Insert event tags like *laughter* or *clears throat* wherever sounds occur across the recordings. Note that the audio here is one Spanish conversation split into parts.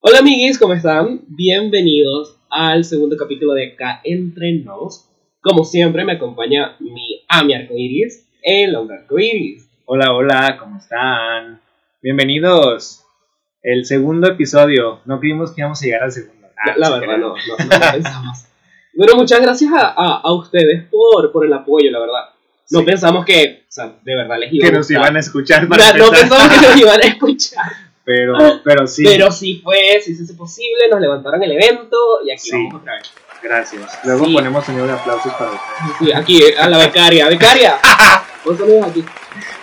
Hola amiguis, ¿cómo están? Bienvenidos al segundo capítulo de K Entre Nos. Como siempre me acompaña mi Ami Arcoiris, el hombre arcoiris. Hola, hola, ¿cómo están? Bienvenidos. El segundo episodio. No creímos que íbamos a llegar al segundo. Ah, la verdad, no, no, no lo *laughs* pensamos. Bueno, muchas gracias a, a, a ustedes por, por el apoyo, la verdad. No Sí. pensamos que, o sea, de verdad les iba Que a nos iban a escuchar para no empezar. pensamos que nos *laughs* iban a escuchar. Pero, pero sí. Pero sí fue, sí se hizo posible, nos levantaron el evento y aquí Sí. vamos otra vez. Gracias. Luego Sí. ponemos sonido de aplausos para ustedes. Sí, aquí, a la becaria. ¡Becaria! *laughs* Vos saludos aquí.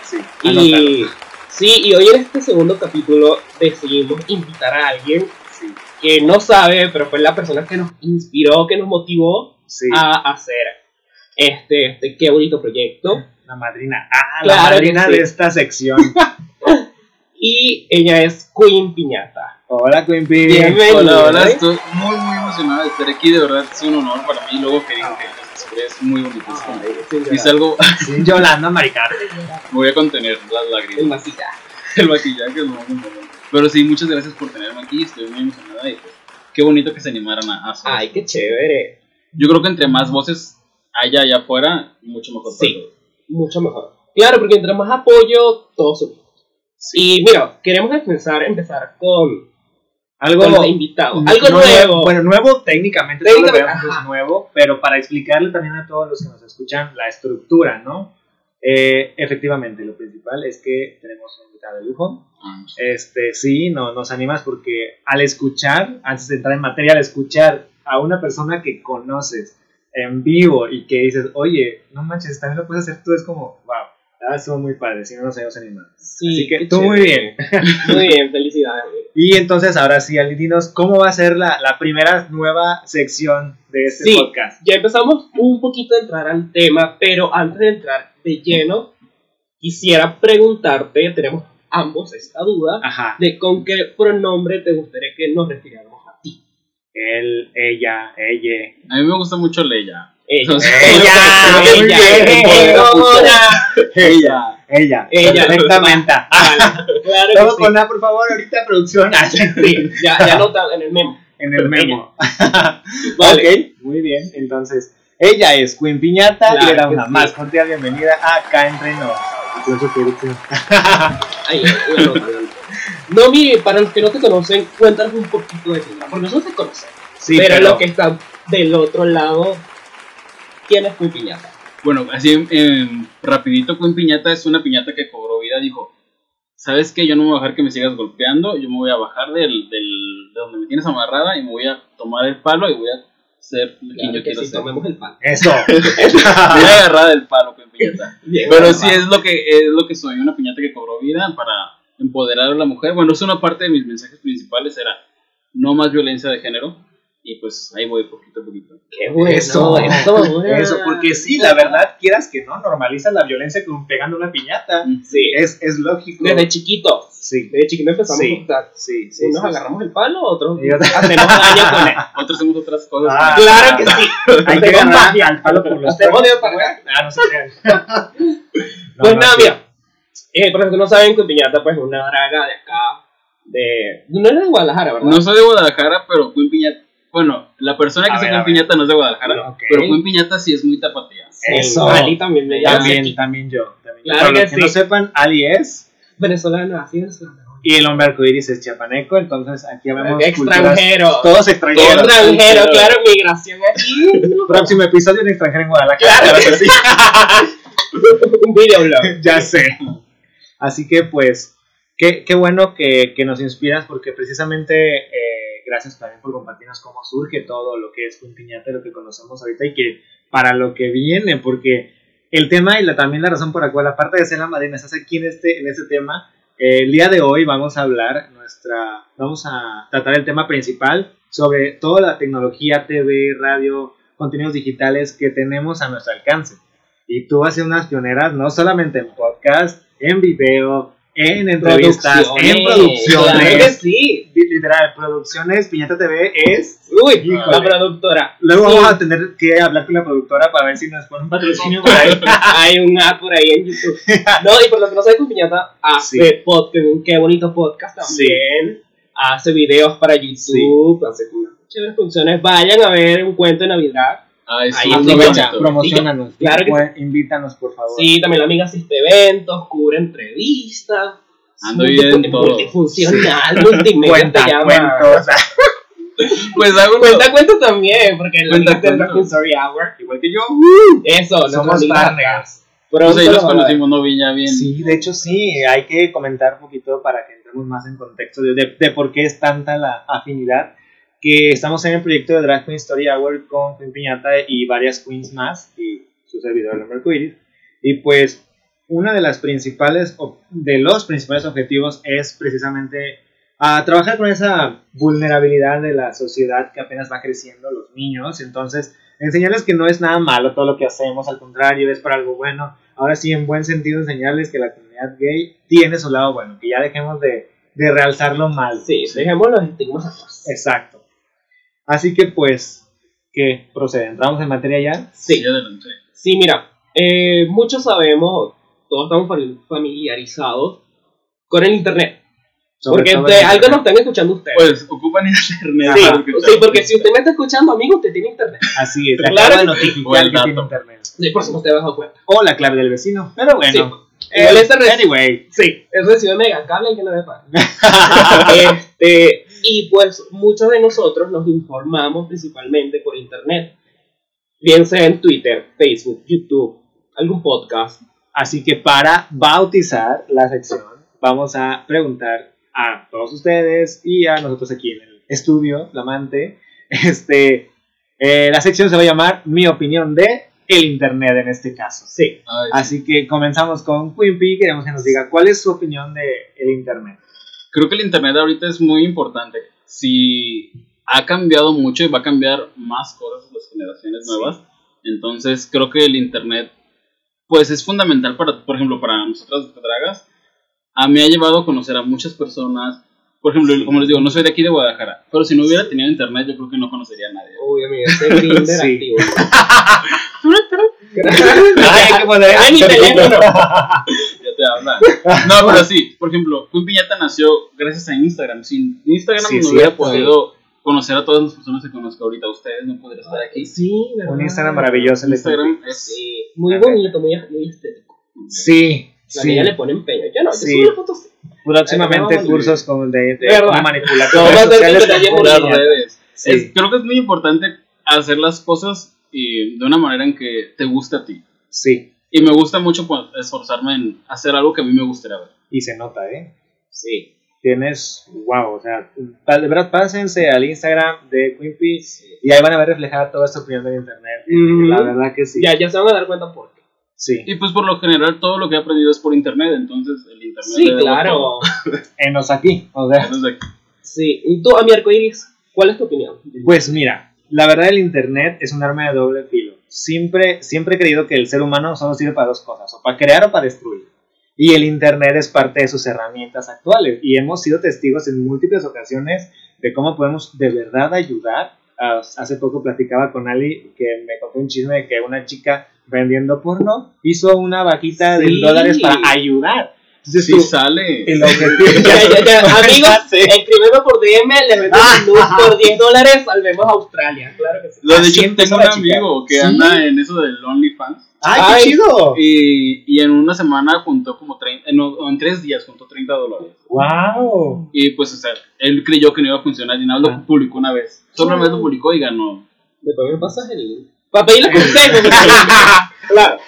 Sí. Y sí, y hoy en este segundo capítulo decidimos invitar a alguien Sí. que no sabe, pero fue la persona que nos inspiró, que nos motivó a hacer este, este qué bonito proyecto. La madrina. Ah, la madrina de esta sección. *laughs* Y ella es Queen Piñata. Hola, Queen. Bienvenida. Hola, hola, estoy muy, muy emocionado de estar aquí. De verdad, es un honor para mí. Luego que digan que historias es muy bonita. es como- Si salgo, Sí, *laughs* Yolanda Maricar. me voy a contener las El lágrimas. maquillaje. El maquillaje *laughs* es importante. Pero sí, muchas gracias por tenerme aquí. Estoy muy emocionada y pues, qué bonito que se animaran a hacer. Ay, qué chévere. Yo creo que entre más voces haya allá afuera, mucho mejor. Sí. Mucho mejor. Claro, porque entre más apoyo, todos subimos. Y mira, queremos empezar, empezar con, Algo con los invitados. Algo nuevo. Bueno, nuevo técnicamente, Técnicamente, no es nuevo, pero para explicarle también a todos los que nos escuchan la estructura, ¿no? Eh, efectivamente, lo principal es que tenemos un invitado de lujo. Ah, sí. Este, sí, no, nos animas porque al escuchar, antes de entrar en materia, al escuchar a una persona que conoces en vivo y que dices, oye, no manches, también lo puedes hacer tú, es como, wow, ah, estuvo muy padre, si no nos habíamos animado. Sí, Así que tú *laughs* muy bien. Muy *laughs* bien, felicidades. Y entonces, ahora sí, Ali, dinos, ¿cómo va a ser la, la primera nueva sección de este Sí. podcast? Ya empezamos un poquito a entrar al tema, pero antes de entrar de lleno, quisiera preguntarte, tenemos ambos esta duda, Ajá, de con qué pronombre te gustaría que nos refiriéramos a ti. él, ella, ella. A mí me gusta mucho Leia. Ella. Ella. Ella. Ella, ella, Ella. perfectamente. Sí. con A, por favor, ahorita producción. Sí, ya, ya nota en el memo. en el memo. Vale. Ok, muy bien. Entonces, ella es Queen Piñata le da una sí. más cordial bienvenida a Acá Entre Nos. Aplauso producción. Ahí, la nota, la nota. No, mire, para los que no te conocen, cuéntanos un poquito de ti, porque nosotros te conocemos. Sí, pero, los que están del otro lado, ¿quién es Queen Piñata? Bueno, así eh, rapidito, Queen Piñata es una piñata que cobró vida. Dijo, ¿sabes qué? Yo no me voy a dejar que me sigas golpeando. Yo me voy a bajar del, del, de donde me tienes amarrada y me voy a tomar el palo y voy a ser quien yo que quiero sí, ser. tomemos el pan. Eso. *laughs* Voy a agarrar del palo, Queen Piñata. *laughs* Bien, Pero sí es lo que es lo que soy, una piñata que cobró vida para empoderar a la mujer. Bueno, es una parte de mis mensajes principales era no más violencia de género y pues ahí voy poquito a poquito. Qué bueno, Eso, eso, Eso, porque sí, la verdad, quieras que no, normalizan la violencia con pegando una piñata. Sí, Es, es lógico. desde chiquito. Sí, Desde chiquito empezamos Sí. a contar. sí, sí. Unos sí, agarramos el palo, otros hacemos daño con él. *laughs* Otros hacemos otras cosas. Ah. Claro que sí. *laughs* Hay que ganar al palo por los pagar. Ah, no se crean. *laughs* No, Pues no, nada, mira. Eh, para los que no saben, Queen Piñata, pues una draga de acá. De... No eres de Guadalajara, ¿verdad? No soy de Guadalajara, pero Queen Piñata, bueno, la persona que A ver, a ver. Piñata no es de Guadalajara, Ok. pero Queen Piñata sí es muy tapatía. Sí, Eso. Ali también me llama También, aquí. también yo. También yo. Claro Para que los que sí. no sepan, Ali es. Venezolana, así venezolana. Y el hombre arcoíris es chiapaneco, entonces aquí vemos Extranjero. Todos extranjeros. Extranjero, claro, migración aquí. *laughs* Próximo episodio en extranjero en Guadalajara. Claro que sí. *laughs* Un videoblog. *laughs* ya sé. Así que pues, qué, qué bueno que, que nos inspiras porque precisamente eh, gracias también por compartirnos cómo surge todo lo que es Piñata, lo que conocemos ahorita y que para lo que viene, porque el tema y la, también la razón por la cual, aparte de ser la madrina, estás aquí en este, en este tema, eh, el día de hoy vamos a hablar nuestra, vamos a tratar el tema principal sobre toda la tecnología, TV, radio, contenidos digitales que tenemos a nuestro alcance. Y tú vas a ser unas pioneras, no solamente en podcast, en video, en entrevistas, en Claro producciones. sí. Literal, producciones, Piñata TV es. Uy, Híjole. la productora. Luego Sí. vamos a tener que hablar con la productora para ver si nos pone un patrocinio por ahí. *laughs* Hay un app por ahí en YouTube. No, y por lo que no sabe con Piñata, hace Sí. podcast, qué bonito podcast también. hace videos para YouTube, hace unas chéveres funciones. Vayan a ver un cuento de Navidad. Sí, Ahí aprovecha. Promocionanos. Claro que Invítanos, por favor. Sí, también la amiga asiste eventos, cubre entrevistas. Ando bien en todo. Multifuncional, *laughs* multimedia *laughs* Cuenta llama. cuentos. *laughs* Pues hago Cuenta cuentos también, porque la Cuenta amiga de cuentos. Drag Story Hour. Igual que yo. Eso, Somos partners. Pronto Pues ahí nos lo van a ver. conocimos, no vi ya bien. Sí, de hecho sí, hay que comentar un poquito para que entremos más en contexto de, de- de por qué es tanta la afinidad. Que estamos en el proyecto de Drag Queen Story Hour con Queen Piñata y varias queens más y su servidor, el Mercury. Y pues una de las principales, de los principales objetivos es precisamente a trabajar con esa vulnerabilidad de la sociedad que apenas va creciendo, los niños. Entonces, enseñarles que no es nada malo todo lo que hacemos, al contrario, es para algo bueno. Ahora sí, en buen sentido, enseñarles que la comunidad gay tiene su lado bueno, que ya dejemos de, de realzar lo mal. Sí, dejemos los estigmas. Exacto. Así que, pues, ¿qué procede? ¿Entramos en materia ya? Sí, adelante. sí, mira, eh, muchos sabemos, todos estamos fami- familiarizados con el internet. Sobre porque de algo nos están escuchando ustedes. Pues ocupan internet. sí, porque si usted me está escuchando, amigo, usted tiene internet. Así es, Claro de que- notificar tiene dato. internet. Sí, por si no te has dado cuenta. O la clave del vecino. Pero bueno. Sí. Igual Eh, ese anyway. Sí, es recibe mega cable que no le paga. este, y pues muchos de nosotros nos informamos principalmente por internet. Bien sea en Twitter, Facebook, YouTube, algún podcast. Así que para bautizar la sección, vamos a preguntar a todos ustedes y a nosotros aquí en el estudio, Flamante. Este, eh, la sección se va a llamar Mi opinión de el Internet en este caso. Sí. Ay, Así que comenzamos con Quimpy. Queremos que nos diga cuál es su opinión de el Internet. Creo que el internet ahorita es muy importante. Si ha cambiado mucho y va a cambiar más cosas las generaciones Sí. nuevas, entonces creo que el internet pues es fundamental para, por ejemplo, para nosotras dragas. A mí ha llevado a conocer a muchas personas. Por ejemplo, como les digo, no soy de aquí de Guadalajara, pero si no hubiera tenido internet, yo creo que no conocería a nadie. Uy, amigo, ese Grindr Sí. activo. *laughs* Ay, *laughs* hay que poner- Ay, mi teléfono. *laughs* No, pero sí, por ejemplo, Queen Piñata nació gracias a Instagram. Sin Instagram Sí, no hubiera podido conocer a todas las personas que conozco ahorita. Ustedes no podrían estar aquí. Sí, ¿verdad? Un Instagram maravilloso. el de Instagram es Sí, muy bonito, muy, muy estético. Sí, La sí. niña le pone empeño. Yo no, yo Sí. subo fotos. Próximamente cursos con de, de manipular Todo redes. Sí. Es- creo que es muy importante hacer las cosas y de una manera en que te guste a ti. Sí, Y me gusta mucho pues, esforzarme en hacer algo que a mí me gustaría ver. y se nota, ¿eh? Sí. Tienes, wow, o sea, de verdad, pásense al Instagram de Quimpy y ahí van a ver reflejada toda esta opinión del internet. Ujú. La verdad que sí. Ya, ya se van a dar cuenta por qué. Sí. Y pues por lo general todo lo que he aprendido es por internet, entonces el internet... Sí, claro. *laughs* Enos aquí, o sea. Entonces, Sí. Y tú, a mi arcoiris, ¿cuál es tu opinión? Pues mira, la verdad el internet es un arma de doble filo. Siempre, siempre he creído que el ser humano solo sirve para dos cosas, o para crear o para destruir. Y el internet es parte de sus herramientas actuales. Y hemos sido testigos en múltiples ocasiones de cómo podemos de verdad ayudar. Hace poco platicaba con Ali que me contó un chisme de que una chica vendiendo porno hizo una vaquita de Sí. dólares para ayudar. Entonces sí tú, sale. el objetivo... *laughs* Ya, ya, ya. *laughs* Amigos, Sí. escríbeme por DM, le meto un luz por 10 dólares, salvemos a Australia. Claro que sí. Lo de hecho, tengo un amigo que Sí. anda en eso del OnlyFans. ¡Ay, Ay. qué chido! Y, y en una semana juntó como 30, en, o en tres días juntó 30 dólares. ¡Wow! Y pues, o sea, él creyó que no iba a funcionar y nada, lo Ah. publicó una vez. Solamente lo publicó y ganó. Después me pasas el link. Para pedirle consejos. claro.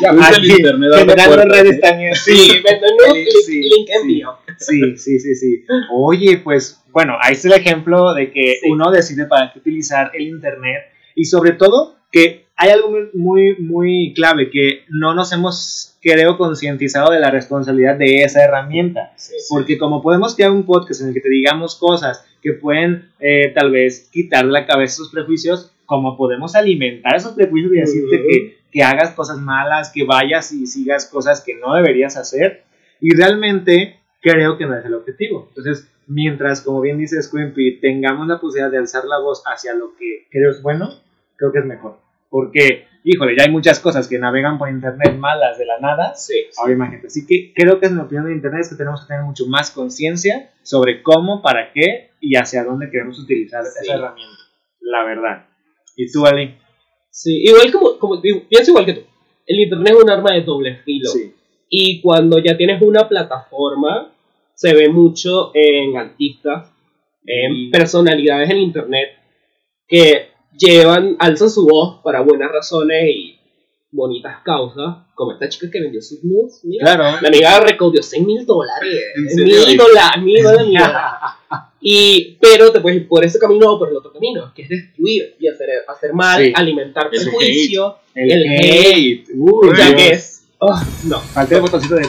Ya usa el Aquí, internet generando redes ¿eh? también. Sí, me Sí, link, sí, sí. envío. Sí, sí, sí, sí. Oye, pues, bueno, ahí está el ejemplo de que Sí. uno decide para qué utilizar el Internet y sobre todo que hay algo muy, muy, muy clave, que no nos hemos, creo, concientizado de la responsabilidad de esa herramienta. Porque como podemos crear un podcast en el que te digamos cosas que pueden eh, tal vez quitar de la cabeza esos prejuicios, como podemos alimentar esos prejuicios y decirte Ujú. que, que hagas cosas malas, que vayas y sigas cosas que no deberías hacer. Y realmente creo que no es el objetivo. Entonces, mientras, como bien dice Squimpy, tengamos la posibilidad de alzar la voz hacia lo que creo es bueno, creo que es mejor. Porque híjole, ya hay muchas cosas que navegan por internet malas de la nada. Sí. Ahora imagínate. Así que creo que es mi opinión de internet es que tenemos que tener mucho más conciencia sobre cómo, para qué y hacia dónde queremos utilizar Sí. esa herramienta. La verdad. ¿Y tú, Ali? Sí, igual como, como pienso igual que tú. El internet es un arma de doble filo. Sí. Y cuando ya tienes una plataforma, se ve mucho en artistas, en Mm. personalidades en internet que llevan, alzan su voz para buenas razones y bonitas causas, como esta chica que vendió sus nudes. Mira, Claro. la amiga recaudó 100 mil dólares. ¿En Mi serio? ídola, *laughs* Y, pero te puedes ir por ese camino o por el otro camino, que es destruir y hacer, hacer mal, Sí. alimentar El prejuicio. El, El hate. Uy, O sea Dios. que es. oh, no, Falta el botoncito de...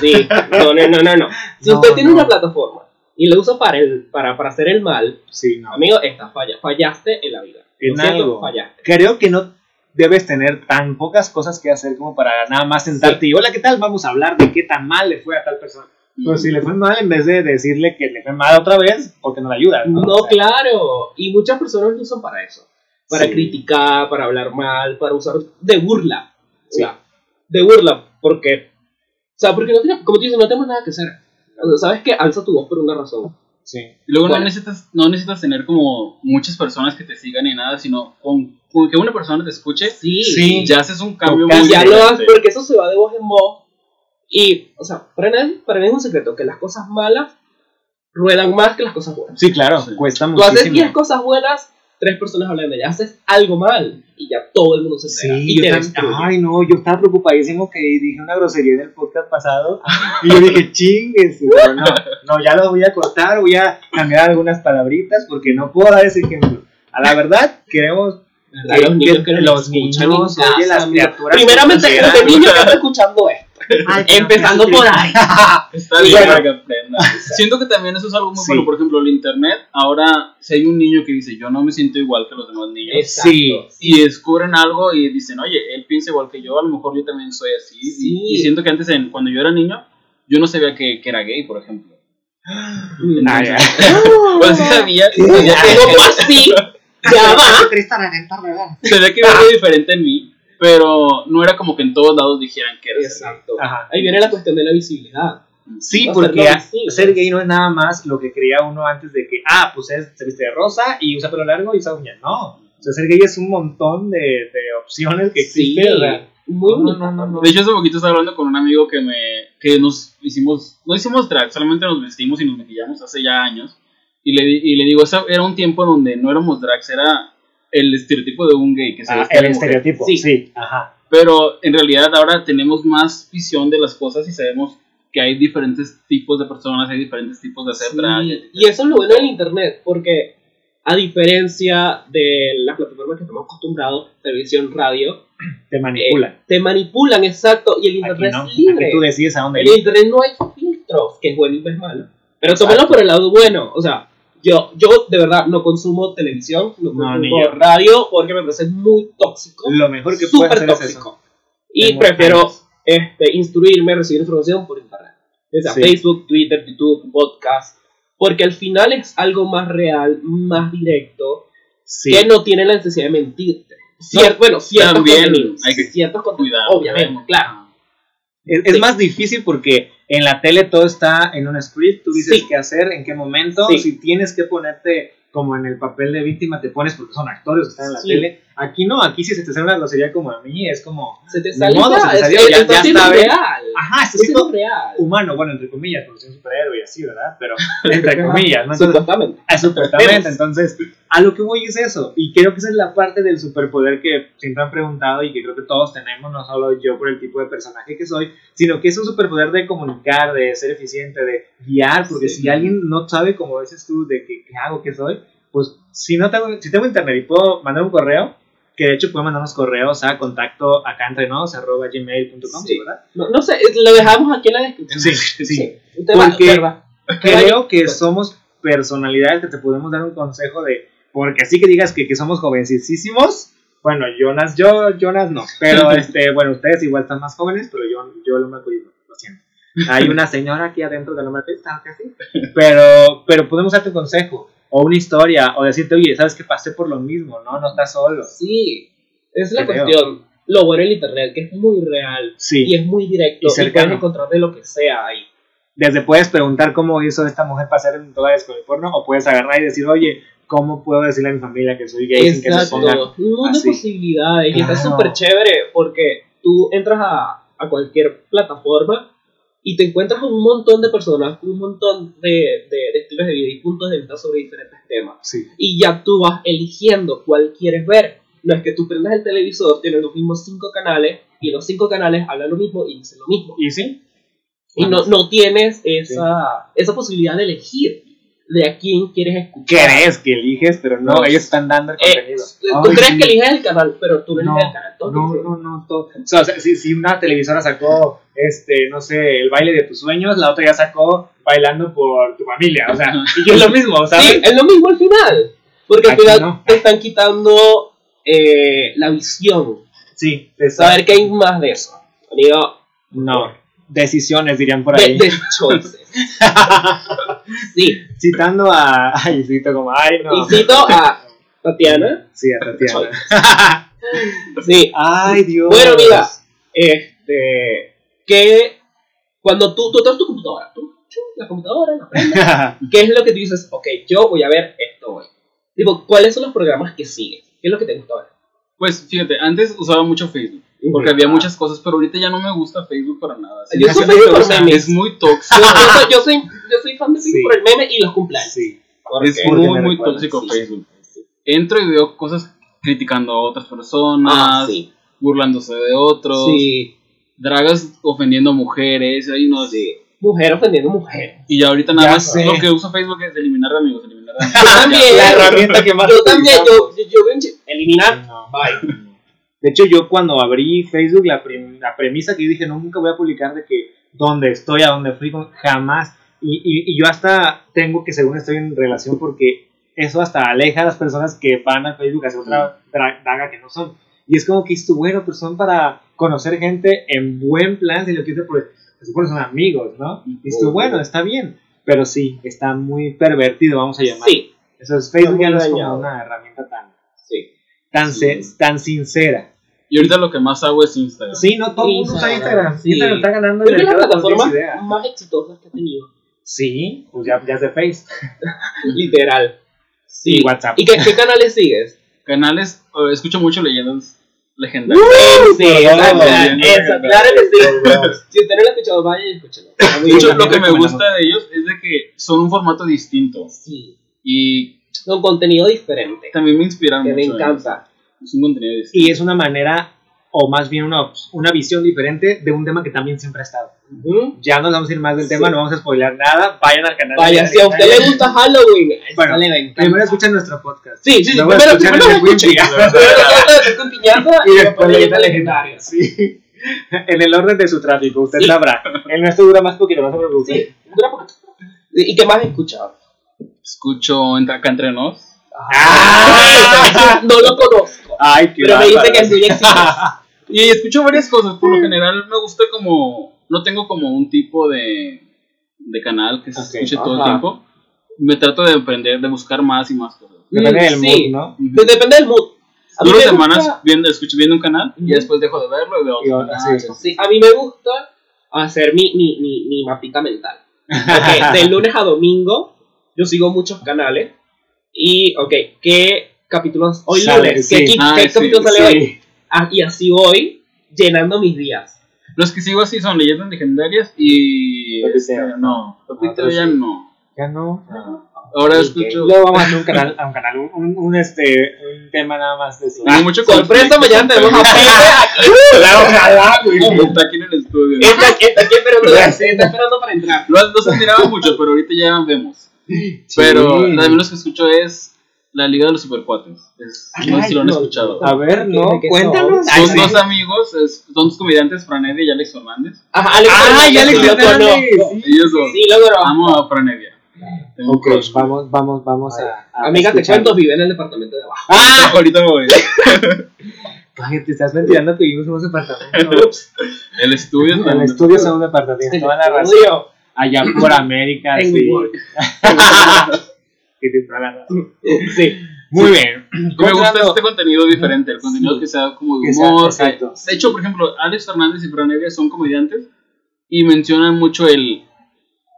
sí, no, no, no, no. no. Si No, usted tiene no. una plataforma y la usa para, el, para, para hacer el mal, Sí, no. amigo, esta falla, fallaste en la vida. En Lo siento, algo. fallaste. Creo que no debes tener tan pocas cosas que hacer como para nada más sentarte y hola, ¿qué tal? Vamos a hablar de qué tan mal le fue a tal persona. Pero si le fue mal, en vez de decirle que le fue mal otra vez, porque no le ayudas. No, No, O sea, claro. Y muchas personas lo usan para eso. Para Sí. criticar, para hablar mal, para usar de burla. Sí. O sea, de burla, porque. O sea, porque no tiene, como tú dices, no tenemos nada que hacer. O sea, sabes que alza tu voz por una razón. Sí. Y luego Bueno. no, necesitas, no necesitas tener como muchas personas que te sigan ni nada, sino con, con que una persona te escuche, Sí. Sí. ya haces un cambio muy ya lo haces porque eso se va de voz en voz. Y, o sea, para nadie, para nadie es un secreto que las cosas malas ruedan más que las cosas buenas. Sí, claro, Sí. cuesta Tú haces muchísimo. 10 cosas buenas, tres personas hablan de ellas. Haces algo mal y ya todo el mundo se Sí, entera. y yo destruye. ay no, yo estaba preocupadísimo que dije una grosería en el podcast pasado y yo dije, chingues, no, no, ya lo voy a cortar, voy a cambiar algunas palabritas porque no puedo dar ese ejemplo. A la verdad, queremos ¿Verdad? Los niños que los niños, casa, oye, las criaturas Primeramente, que el niño que está escuchando esto. Ay, Empezando por ahí. *laughs* Está bien bueno. para que aprenda. Siento que también eso es algo muy Sí. bueno. Por ejemplo, el internet. Ahora, si hay un niño que dice, yo no me siento igual que los demás niños. Exacto. Sí. Y descubren algo y dicen, oye, él piensa igual que yo, a lo mejor yo también soy así. Sí. Y, y siento que antes, en- cuando yo era niño, yo no sabía que, que era gay, por ejemplo. Ya. *laughs* Pues sí sabía. ¿Cómo así? Ya va. Sabía que era algo diferente en mí, pero no era como que en todos lados dijeran que era. Exacto. Ajá. Ahí viene la cuestión de la visibilidad. Sí, porque a- ser gay no es nada más lo que creía uno antes de que, ah, pues es, se viste de rosa y usa pelo largo y usa uñas. No. O sea, ser gay es un montón de, de opciones que Sí, existen. o sea, muy No, no, no, no. De hecho, hace poquito estaba hablando con un amigo que me que nos hicimos, no hicimos drag, solamente nos vestimos y nos maquillamos hace ya años. Y le, y le digo, era un tiempo donde no éramos drags, era el estereotipo de un gay que se ah, el estereotipo. Sí. Sí. Ajá. Pero en realidad ahora tenemos más visión de las cosas y sabemos que hay diferentes tipos de personas, hay diferentes tipos de hacer Sí, drag. Y eso es lo bueno del internet, porque a diferencia de las plataformas que estamos acostumbrados, televisión, radio, *clears throat* Te manipulan. te manipulan, exacto, y el Aquí internet no. es libre. Aquí tú decides a dónde En ir. el internet no hay filtros, que es bueno y que es malo. Pero tómalo por el lado bueno, o sea, yo, yo de verdad no consumo televisión, no No, consumo radio, porque me parece muy tóxico, Lo mejor que súper hacer es eso. tóxico. Y Tengo prefiero años. este, instruirme, recibir información por internet. O sea, Sí. Facebook, Twitter, YouTube, podcast. Porque al final es algo más real, más directo, Sí. que no tiene la necesidad de mentirte. Cier- bueno, ciertos también hay que ciertos Cuidado. obviamente, claro. Es, es Sí. más difícil porque en la tele todo está en un script, tú dices Sí. qué hacer, en qué momento, Sí. si tienes que ponerte como en el papel de víctima, te pones porque son actores que están en la Sí. tele. Aquí no, aquí si se te sale una grosería como a mí, es como, Se te sale modo, se te salió, es- ya- está ya sabes. real. ajá, Está siendo real. humano, bueno, entre comillas, porque soy un superhéroe y así, ¿verdad? Pero *laughs* entre comillas, ¿no? Supuestamente. Ah, supuestamente. *laughs* Entonces, a lo que voy es eso. Y creo que esa es la parte del superpoder que siempre han preguntado y que creo que todos tenemos, no solo yo por el tipo de personaje que soy, sino que es un superpoder de comunicar, de ser eficiente, de guiar, porque Sí. si alguien no sabe, como dices tú, de que, qué hago, qué soy, pues si no tengo, si tengo internet y puedo mandar un correo, que de hecho puedo mandarnos correos a contacto acá entre nos, arroba gmail.com, Sí. ¿verdad? No, no sé, lo dejamos aquí en la descripción. Sí, sí. Va- Porque- ¿verdad? Creo que somos personalidades que te podemos dar un consejo de, porque así que digas que, que somos jovencísimos, bueno, Jonas, yo, Jonas no, pero *laughs* este, bueno, ustedes igual están más jóvenes, pero yo, yo lo marco yo, lo siento. Hay una señora aquí adentro de lo marco, está casi, pero, pero podemos darte un consejo, o una historia, o decirte, oye, sabes que pasé por lo mismo, ¿no? No estás solo. Sí. Es la Creo. cuestión. Lo bueno del internet, que es muy real Sí. y es muy directo Y y, cercano. puedes encontrar de lo que sea ahí. Desde puedes preguntar cómo hizo esta mujer para hacer dólares con el porno, o puedes agarrar y decir, oye, ¿cómo puedo decirle a mi familia que soy gay sin que se Exacto. pongan de así? posibilidades y está Claro. súper chévere porque tú entras a, a cualquier plataforma y te encuentras un montón de personas, un montón de, de- de estilos de vida y puntos de vista sobre diferentes temas. Sí. y ya tú vas eligiendo cuál quieres ver. No es que tú prendas el televisor, tienes los mismos cinco canales y los cinco canales hablan lo mismo y dicen lo mismo. ¿Y sí? Y no, no tienes esa, esa posibilidad de elegir de a quién quieres escuchar. Crees que eliges, pero no, No. ellos están dando el Eh, contenido. tú Ay, crees sí. que eliges el canal, pero tú No, eliges el canal. Todo No, no, no, todo. O sea, si, si una televisora sacó, este, no sé, el baile de tus sueños, la otra ya sacó bailando por tu familia. O sea, y es lo mismo, ¿sabes? Sí, es lo mismo al final. Porque al final no. te están quitando eh, la visión. Sí, de Saber que hay más de eso. Amigo, No, decisiones dirían por de, ahí. de choices. *laughs* sí. Citando a. *laughs* Ay, cito como, ay, no. Y cito a Tatiana. Sí, a Tatiana. *laughs* Sí. ay, Dios. Bueno, mira, este, que cuando tú, tú traes tu computadora, tú, la computadora, la *laughs* ¿qué es lo que tú dices? Ok, yo voy a ver esto hoy. Tipo, ¿cuáles son los programas que sigues? ¿Qué es lo que te gusta ver? Pues fíjate, antes usaba mucho Facebook. Porque había muchas cosas, pero ahorita ya no me gusta Facebook para nada. Sí, Yo soy Facebook por memes. Es muy tóxico. *laughs* yo soy, yo, soy, yo soy fan de Facebook Sí. por el meme y los cumpleaños. Sí. Porque- es muy, muy tóxico sí. Facebook. Entro y veo cosas criticando a otras personas, Ah, sí. burlándose de otros, Sí. dragas ofendiendo a mujeres, ahí no Sí. Mujer ofendiendo mujer. Y ya ahorita nada Ya más sé. lo que uso Facebook es eliminar de amigos, eliminar de *laughs* amigos. Yo también. La herramienta que más Yo también, yo, yo, yo eliminar. No. Bye. De hecho, yo cuando abrí Facebook, la, la premisa que yo dije, no, nunca voy a publicar de que dónde estoy, a dónde fui, jamás. Y, y, y yo hasta tengo que, según estoy en relación, porque eso hasta aleja a las personas que van a Facebook hacia otra dra- daga que no son. Y es como que esto, bueno, pues son para conocer gente en buen plan, si lo quieres, porque se supone son amigos, ¿no? Y esto, bueno, está bien. Pero sí, está muy pervertido, vamos a llamar. Sí. Eso es, Facebook ya no es como una herramienta tan, Sí. tan, Sí. se- tan sincera. Y ahorita lo que más hago es Instagram. Sí, no todo el mundo usa Instagram, Instagram. sí. Instagram está ganando Creo que es la plataforma más exitosa que he tenido. Sí, pues ya, ya es de Face. *laughs* Literal. Sí. Y WhatsApp. ¿Y qué, qué canales sigues? Canales, eh, escucho mucho leyendas legendarias. sí, esa, claro que sí. *laughs* Si usted no lo ha escuchado, vaya y escúchelo. De hecho, lo que me gusta de ellos es de que son un formato distinto. Sí. Y Con contenido diferente. también me inspiran Que mucho. me encanta. ellos. Es un contenido distinto. Y es una manera, o más bien una, una visión diferente de un tema que también siempre ha estado. Ya nos vamos a ir más del Sí. tema, no vamos a spoiler nada. Vayan al canal. Vaya, de si a usted le gusta Halloween, Bueno, le. Primero escuchan nuestro podcast. Sí, sí, sí. Primero, primero escuchen. Primero escuchen *laughs* *laughs* Y después leyendas. Sí. *laughs* En el orden de su tráfico, usted sabrá. El nuestro dura más poquito, no se preocupe. Sí, dura poquito. ¿Y qué más escuchado? Escucho acá entre nos. ¡Ah! no lo conozco. Ay, qué Pero me dice que es muy exitoso. Y escucho varias cosas. Por lo general me gusta como. No tengo como un tipo de, de canal que se Ok, escuche todo el tiempo. Me trato de aprender, de buscar más y más cosas. Depende Mm, del sí. mood, ¿no? Depende del mood. A Duro semanas gusta- viendo, escucho viendo un canal y después dejo de verlo y veo Y otro. ahora- Ah, sí. sí, a mí me gusta hacer mi, mi, mi, mi mapita mental. *laughs* Ok, de lunes a domingo yo sigo muchos canales y, ok, ¿qué capítulos? Hoy Sale, lunes, sí. ¿qué, qui- Ah, qué sí, capítulo sale hoy? Sí. Ah, y así voy llenando mis días. Los que sigo así son leyendas legendarias y. Este, no, Otros ya no. Ya no. Ahora escucho. Luego vamos a un canal, a un, canal un, un, un, este, un tema nada más de eso. Tengo mucho Sorpresa, mañana con tenemos a *laughs* Pepe. Aquí. Ojalá, güey. Está aquí en el estudio. Está, está aquí esperando, está esperando para entrar. No, no se admiraba mucho, pero ahorita ya vemos. Pero también los que escucho es la Liga de los Supercuates. Es, no sé si lo han no, escuchado. A ver, no, ¿De qué cuéntanos. son? Sí. dos amigos, es- son dos comediantes, Franedia y Alex Fernández. Ajá, Alex Ah, sí, lo Fernández. Sí. Ellos dos. Sí, lo. Amo a. Tengo un Ok, crush. vamos, vamos, vamos a. a Amiga, te escuchar. cuento, vive en el departamento de abajo. *laughs* ¡Ah! Ahorita me voy. *laughs* Te estás ventilando que vivimos en un departamento. El estudio En el estudio son un departamento. Toda la razón. Allá *clears throat* por América, En sí. Sí. *laughs* Sí. Muy bien. Me gusta este contenido diferente, el contenido Sí. que sea como de humor. exacto. de hecho, por ejemplo, Alex Fernández y Fran Evia son comediantes y mencionan mucho el.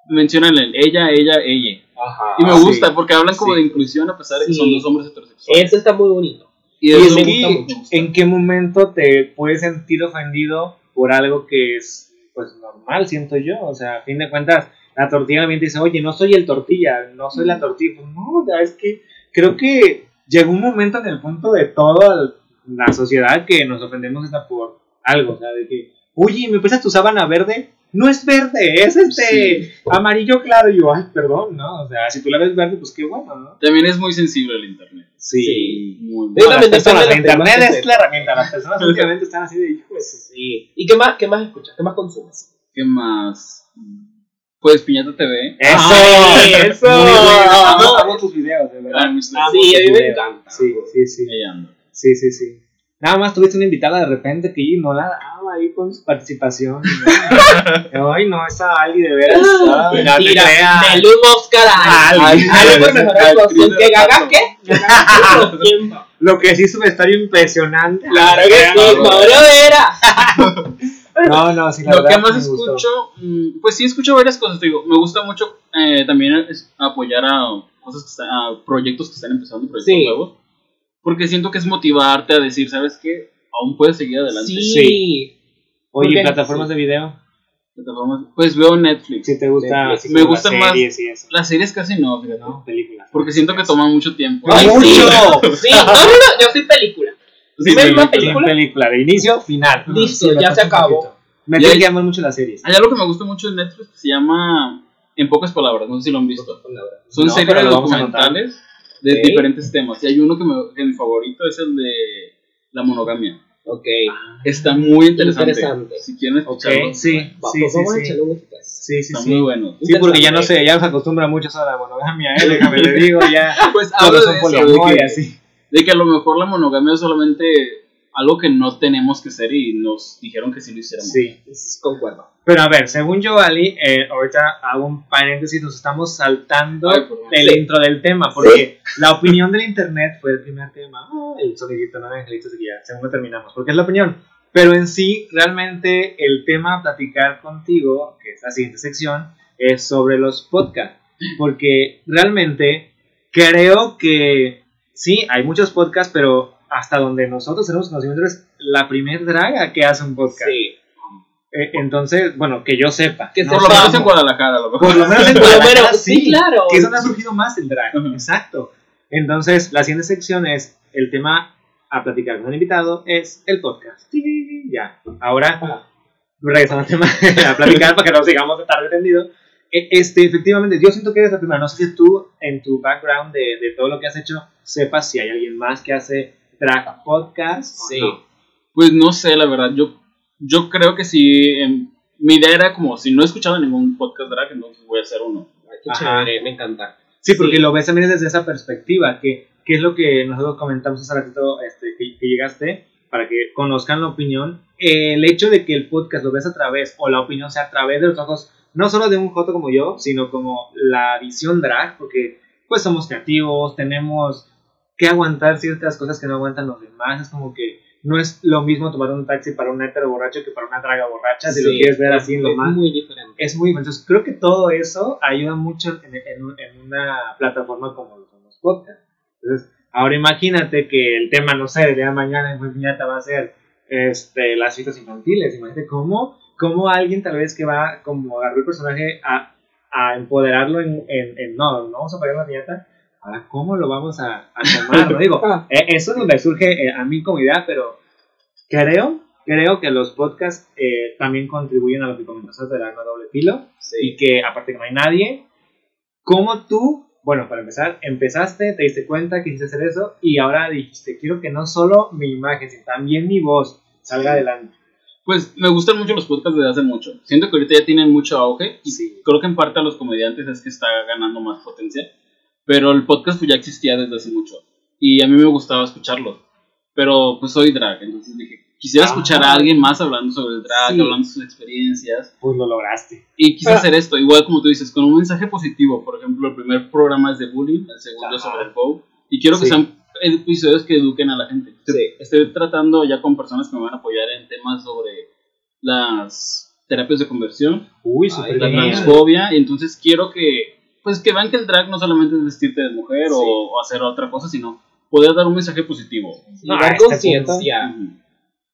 Mencionan el ella, ella, ella. Ajá. Y me sí. gusta porque hablan como Sí. de inclusión a pesar de que Sí. son dos hombres heterosexuales. Ese está muy bonito. Y Y eso es me que, gusta mucho. ¿en qué momento te puedes sentir ofendido por algo que es pues normal, siento yo? O sea, a fin de cuentas, la tortilla también te dice, oye, no soy el tortilla, no soy la tortilla. Pues no, es que creo que llegó un momento en el punto de toda la sociedad que nos ofendemos hasta por algo, o sea, de que, oye, ¿me prestas tu sábana verde? No es verde, es este amarillo claro. Y yo, ay, perdón, ¿no? O sea, si tú la ves verde, pues qué bueno, ¿no? También es muy sensible el internet. Sí. Muy Yo No, internet es la herramienta. Las personas últimamente están así de hijos. Sí. ¿Y qué más, qué más escuchas? ¿Qué más consumes? ¿Qué más? Pues Piñata TV. ¡Eso! ¡Ay, *laughs* eso! Muy bueno. Amo, amo tus videos, de verdad. Ah, mis- Amo Sí, a tus mí me videos. encanta. Sí, sí, sí. Ahí ando. Sí, sí, sí. Nada más tuviste una invitada de repente que no la daba ahí con su participación. *laughs* ¿no? Ay, no, esa Ali de veras. Ay, no te Mentira, creas. Un Oscar a Ali. Ali. Ali por mejor actuación. de ¿Que Gaga qué? Lo que sí su vestuario impresionante. Claro que sí, no, era. *laughs* No, no, sí, la Lo verdad que más me gustó. escucho, mm, pues sí escucho varias cosas, te digo, me gusta mucho eh, también apoyar a cosas que están, a proyectos que están empezando, proyectos Sí. nuevos, porque siento que es motivarte a decir, ¿sabes qué? Aún puedes seguir adelante. Sí. Oye, Porque- plataformas de video. Plataformas- Pues veo Netflix. Si te gusta. Netflix. Me gustan más- series y eso, Las series casi no, fíjate. ¿no? Películas. Porque siento que toman mucho tiempo. ¡Ay, Ay, mucho! Sí, no, no, no, yo soy película. Sí, ¿Ves sí, una sí. película? Sin película, de inicio, final. Listo, ya se acabó. Me hay- que llamar mucho las series. Hay algo que me gusta mucho de Netflix que se llama, en pocas palabras, no sé si lo han visto. Son No, series documentales de diferentes temas. Y hay uno que, me, que mi favorito es el de la monogamia. Ok. Está muy interesante. Interesante. Si quieren Ok, escucharlo, sí, Va, sí, pues sí, vamos a sí. echarle un ojitos. Sí, sí, está sí. muy bueno. Sí, porque ya no sé, ya nos acostumbra mucho a la monogamia, ¿eh? Déjame le digo, ya *laughs* Pues son de eso, de que, así. de que a lo mejor la monogamia es solamente algo que no tenemos que ser y nos dijeron que sí lo hiciéramos. Sí. Concuerdo. Pero a ver, según yo, Ali, eh, ahorita hago un paréntesis, nos estamos saltando Ay, por favor. el Sí. intro del tema, porque la opinión del internet fue el primer tema. Ah, el sonidito, no angelito, así que ya, según terminamos, porque es la opinión. Pero en sí, realmente, el tema a platicar contigo, que es la siguiente sección, es sobre los podcasts. Porque realmente creo que sí, hay muchos podcasts, pero hasta donde nosotros tenemos conocimiento es la primer draga que hace un podcast. Sí. Eh, entonces, bueno, que yo sepa. Que no Por lo menos en Guadalajara, lo mejor. Por lo menos en Guadalajara, sí, claro. Que es donde ha surgido más el drag. Ujú. Exacto. Entonces, la siguiente sección es el tema a platicar con el invitado, es el podcast. Ya. Ahora, Ajá. regresando al tema a platicar para que no sigamos de tarde tendido. E- Este, efectivamente, yo siento que eres la primera. No sé si tú, en tu background de, de todo lo que has hecho, sepas si hay alguien más que hace drag podcast. Sí. no. Pues no sé, la verdad. Yo, yo creo que si. em, mi idea era como: si no he escuchado ningún podcast drag, entonces voy a hacer uno. Ay, qué Ajá. chévere, me encanta. Sí, porque Sí. lo ves también desde esa perspectiva, que, que es lo que nosotros comentamos hace ratito este, que, que llegaste, para que conozcan la opinión. El hecho de que el podcast lo ves a través, o la opinión sea a través de los ojos, no solo de un joto como yo, sino como la visión drag, porque pues somos creativos, tenemos que aguantar ciertas cosas que no aguantan los demás, es como que no es lo mismo tomar un taxi para un hétero borracho que para una draga borracha, si lo quieres ver así en lo es más muy diferente. es muy diferente. Entonces, creo que todo eso ayuda mucho en, en en una plataforma como lo son los podcasts. Entonces, ahora imagínate que el tema, no sé, de día de mañana en Muy Piñata va a ser este, las fiestas infantiles. Imagínate cómo, cómo alguien tal vez que va como agarrar el personaje a, a empoderarlo en, en, en, no, no vamos a pagar la piñata. Ahora, ¿cómo lo vamos a, a *laughs* tomar? No digo, Ah, eh, eso es donde surge eh, a mí como idea, pero creo, creo que los podcasts eh, también contribuyen a lo que comentaste de arma doble filo y sí. que aparte que no hay nadie, como tú, bueno, para empezar, empezaste, te diste cuenta, quisiste hacer eso y ahora dijiste, quiero que no solo mi imagen, sino también mi voz salga adelante. Pues me gustan mucho los podcasts desde hace mucho. Siento que ahorita ya tienen mucho auge y Sí. creo que en parte a los comediantes es que está ganando más potencia. Pero el podcast pues ya existía desde hace mucho y a mí me gustaba escucharlo. Pero pues soy drag, entonces dije, quisiera Ah. escuchar a alguien más hablando sobre el drag, Sí. hablando de sus experiencias. Pues lo lograste. Y quise Ah. hacer esto, igual como tú dices, con un mensaje positivo. Por ejemplo, el primer programa es de bullying, el segundo Ajá. sobre el bow. Y quiero que Sí. sean episodios que eduquen a la gente. Estoy, Sí. estoy tratando ya con personas que me van a apoyar en temas sobre las terapias de conversión, Uy, Ay, súper la transfobia, y entonces quiero que, pues que vean que el drag no solamente es vestirte de mujer o, Sí. o hacer otra cosa, sino poder dar un mensaje positivo. Sí, No, a dar este conciencia.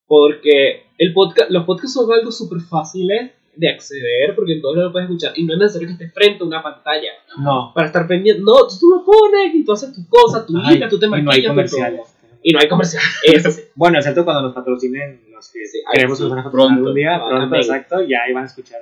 Porque el podcast, los podcasts son algo súper fáciles de acceder, porque en lo puedes escuchar. Y no es necesario que estés frente a una pantalla No. para estar pendiente. No, tú, tú lo pones y tú haces tus cosas, tú licas, tú te y no hay comerciales. Y no hay. *laughs* Eso sí. Bueno, excepto cuando nos patrocinen los que Sí, queremos sí, que nos a patrocinar pronto. algún día, Ah, pronto, exacto, ya ahí van a escuchar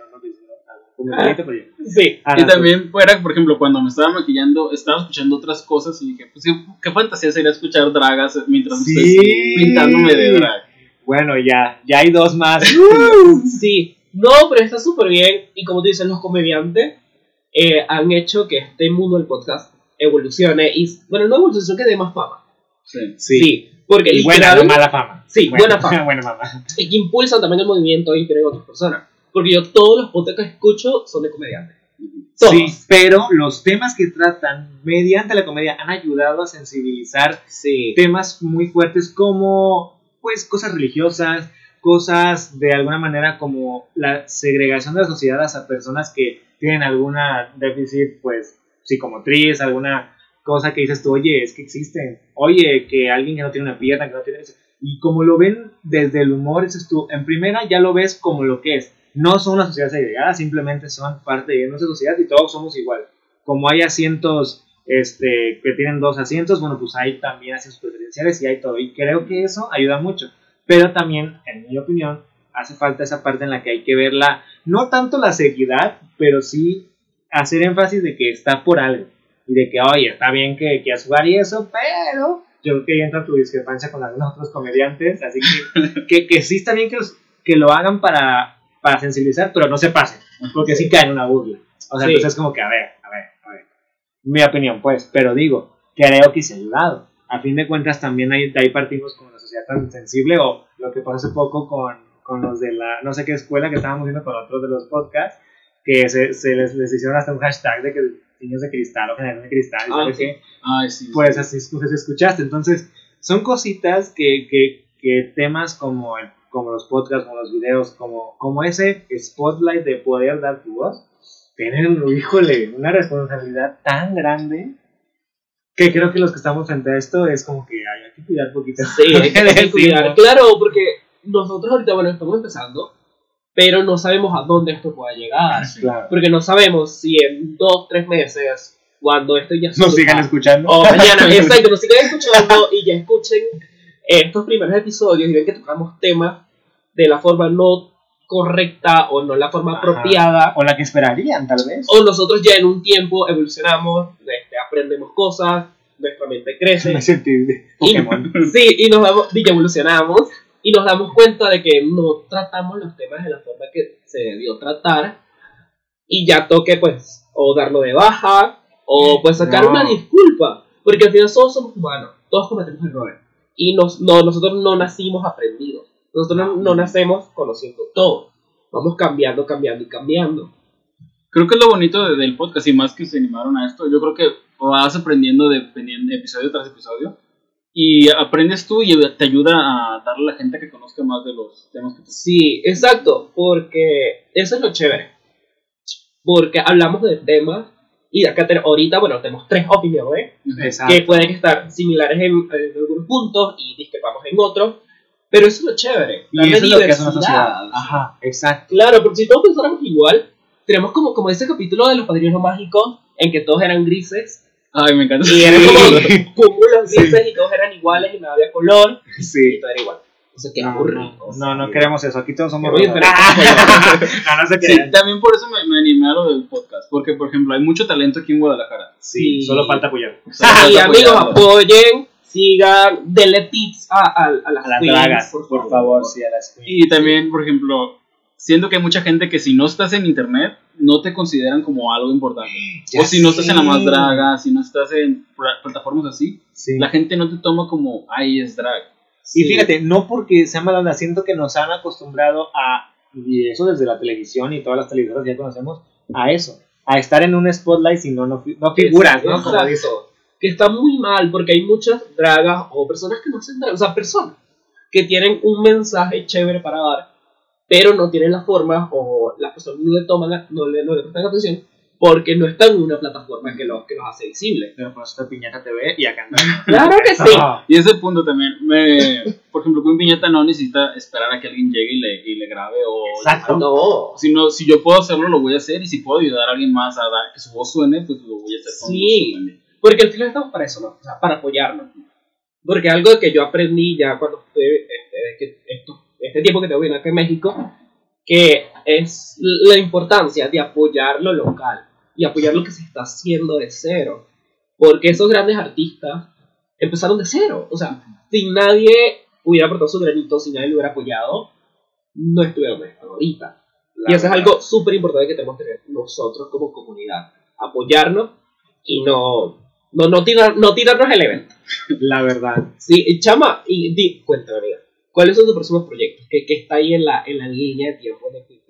Sí. Ahora Y también fuera, por ejemplo, cuando me estaba maquillando, estaba escuchando otras cosas y dije, pues qué, qué fantasía sería escuchar dragas mientras Sí. estoy pintándome de drag. Bueno, ya, ya hay dos más. *laughs* Sí. No, pero está súper bien. Y como tú dices, los comediantes eh, han hecho que este mundo del podcast evolucione. Y, bueno, no evolucione, que dé más fama. Sí. Sí. Porque Y buena, no mala fama. Sí, buena fama. *laughs* buena fama. y que impulsan también el movimiento e inspiran a otras personas. Porque yo todos los podcasts que escucho son de comediantes. Todos. Sí, pero los temas que tratan mediante la comedia han ayudado a sensibilizar Sí. temas muy fuertes como pues cosas religiosas, cosas de alguna manera como la segregación de la sociedad hacia personas que tienen alguna déficit pues psicomotriz, alguna cosa que dices tú, oye, es que existen, oye, que alguien que no tiene una pierna, que no tiene eso, y como lo ven desde el humor, dices tú, en primera ya lo ves como lo que es, no son una sociedad segregada, simplemente son parte de nuestra sociedad y todos somos igual. Como hay asientos este, que tienen dos asientos, bueno, pues hay también asientos preferenciales y hay todo. Y creo que eso ayuda mucho. Pero también, en mi opinión, hace falta esa parte en la que hay que verla, no tanto la seguridad, pero sí hacer énfasis de que está por algo. Y de que, oye, está bien que quieras jugar y eso, pero yo creo que ahí entra tu discrepancia con algunos otros comediantes. Así que, *laughs* que, que sí está bien que, los- que lo hagan para, para sensibilizar, pero no se pasen, porque sí caen en una burla. O sea, Sí. entonces es como que, a ver, a ver, a ver. Mi opinión, pues, pero digo, creo que se ha ayudado. A fin de cuentas, también ahí, de ahí partimos con la sociedad tan sensible, o lo que pasó hace poco con, con los de la, no sé qué escuela que estábamos viendo con otros de los podcasts, que se, se les, les hicieron hasta un hashtag de que niños de cristal o generación de cristal, Ah, ¿sabes sí. qué? Ay, sí. pues así pues, escuchaste. Entonces, son cositas que, que, que temas como, el- como los podcasts, como los videos, como, como ese spotlight de poder dar tu voz, tienen, híjole, una responsabilidad tan grande que creo que los que estamos frente a esto es como que ay, hay que cuidar poquito. Sí, hay que *laughs* cuidar. Claro, porque nosotros ahorita, bueno, estamos empezando, pero no sabemos a dónde esto pueda llegar. Claro. Porque no sabemos si en dos, tres meses, cuando esto ya Nos sigan escuchando. O mañana, *laughs* exacto, nos sigan escuchando y ya escuchen estos primeros episodios y ven que tocamos temas de la forma no correcta o no la forma Ajá. apropiada. O la que esperarían, tal vez. O nosotros ya en un tiempo evolucionamos, este, aprendemos cosas, nuestra mente crece. *laughs* Me sentí de Pokémon. *laughs* Sí, y nos damos, y evolucionamos y nos damos cuenta de que no tratamos los temas de la forma que se debió tratar y ya toque pues o darlo de baja o pues sacar No. una disculpa, porque al final todos somos humanos, todos cometemos errores y nos, no, nosotros no nacimos aprendidos, nosotros no, no nacemos conociendo todo, vamos cambiando, cambiando y cambiando. Creo que es lo bonito de- del podcast y más que se animaron a esto. Yo creo que vas aprendiendo dependiendo episodio tras episodio y aprendes tú y te ayuda a darle a la gente que conozca más de los temas que tú Sí, exacto, porque eso es lo chévere. Porque hablamos de temas y acá te- ahorita, bueno, tenemos tres opiniones Exacto. que pueden estar similares en, en algunos puntos y discrepamos en otros, pero eso es lo chévere. Y eso es lo que es una sociedad. Ajá, exacto. Claro, porque si todos pensáramos igual, tenemos como, como ese capítulo de los padrinos mágicos en que todos eran grises Ay, me encanta. y eran como cúmulos grises y todos eran iguales y no había color y Sí. todo era igual. O sea, qué No, no, o sea, no, no queremos eso. Aquí todos somos rosas. *laughs* diferente. no, no se Sí, también por eso me, me animé a lo del podcast. Porque, por ejemplo, hay mucho talento aquí en Guadalajara. Sí, Sí. solo falta apoyar. Falta amigos, apoyen, sigan, denle tips a, a, a las, A las queens, dragas, por favor, sí, a las queens. Y también, por ejemplo, siento que hay mucha gente que si no estás en internet, no te consideran como algo importante. Ya o si no estás en la más draga, si no estás en pla- plataformas así, Sí. la gente no te toma como, ay, es drag. Y fíjate, no porque sea mala onda, siento que nos han acostumbrado a, y eso desde la televisión y todas las televisoras ya conocemos, a eso, a estar en un spotlight si no, no, no figuras, ¿no? Como dice. que está muy mal porque hay muchas dragas o personas que no hacen dragas, o sea, personas que tienen un mensaje chévere para dar, pero no tienen la forma o las personas no le toman, la- no le, no le prestan atención porque no están en una plataforma que los, que los hace visibles. Pero por eso está Piñata TV y a cantar. *laughs* Claro que sí. Ah, Y ese punto también, me, por ejemplo, que un piñata no necesita esperar a que alguien llegue y le, y le grabe o... Exacto. No. Si, no, si yo puedo hacerlo, lo voy a hacer y si puedo ayudar a alguien más a dar que su voz suene, pues lo voy a hacer con Sí. Porque al final estamos para eso, ¿no? O sea, para apoyarnos. Porque algo que yo aprendí ya cuando estuve, este, esto- este tiempo que tengo viviendo acá en México, que es la importancia de apoyar lo local y apoyar lo que se está haciendo de cero. Porque esos grandes artistas empezaron de cero. O sea, si nadie hubiera aportado su granito, si nadie lo hubiera apoyado, no estuvieran donde están ahorita. y eso es algo súper importante que tenemos que tener nosotros como comunidad. Apoyarnos y no, no, no, tirar, no tirarnos el evento. La verdad. Sí, chama, y di, cuéntame, amiga, ¿cuáles son tus próximos proyectos? ¿Qué, qué está ahí en la, en la línea de tiempo de?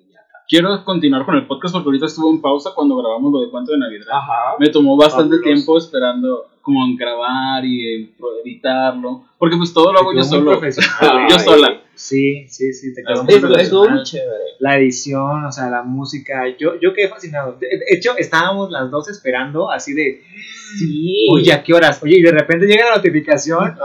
Quiero continuar con el podcast porque ahorita estuvo en pausa cuando grabamos lo de cuento de Navidad. Ajá. Me tomó bastante Fabuloso. tiempo esperando como en grabar y en editarlo. Porque pues todo lo hago yo solo. *laughs* Yo sola. Sí, sí, sí, te quedó muy Estuvo chévere. La edición, o sea, la música, yo, yo quedé fascinado. De, hecho, estábamos las dos esperando así de, Sí. oye, ¿a qué horas? Oye, y de repente llega la notificación,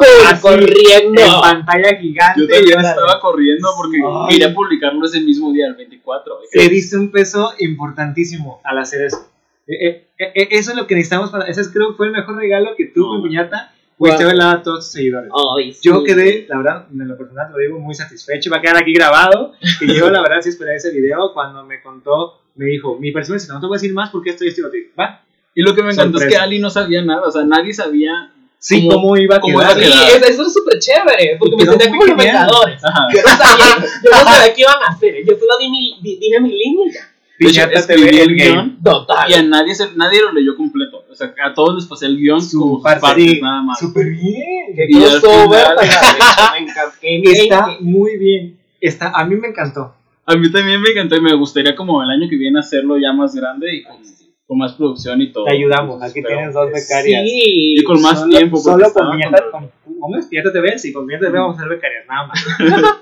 corriendo. en pantalla gigante. Yo también estaba corriendo porque Ay. quería publicarlo ese mismo día, el 24. te diste un peso importantísimo al hacer eso. Eh, eh, eh, eso es lo que necesitamos para. Ese es, creo que fue el mejor regalo que tú, No. mi pudiste Wow. haber dado a todos tus seguidores. Ay, sí. Yo quedé, la verdad, en lo personal te lo digo, muy satisfecho. Va a quedar aquí grabado. Que yo, la verdad, sí esperé ese video. Cuando me contó, me dijo: Mi persona dice: No te voy a decir más porque esto y esto y lo otro". Va. Y lo que me encantó es que Sorpresa. Ali no sabía nada, o sea, nadie sabía. Sí, ¿Cómo- cómo, iba a cómo quedar. iba a Sí, quedar? eso, eso es súper chévere, porque me sentía como los. Vengadores. Yo no sabía, yo no sabía qué iban a hacer, yo solo di mi, di- dije mi línea y ya. Piñata TV, el guion Total. y a nadie, se- nadie lo leyó completo. Sea, a todos les pasé el guion Su como parte, partes sí, nada más. Súper bien. Qué Y crossover *laughs* Está muy bien. Está, a mí me encantó. A mí también me encantó y me gustaría como el año que viene hacerlo ya más grande y con, con más producción y todo. Te ayudamos. Entonces, Aquí tienes dos becarias. Sí. Y con más Solo- tiempo. Solo con con- con- ¿Cómo es? Piñata TV. Sí, con TV vamos a ser becarias. Nada más.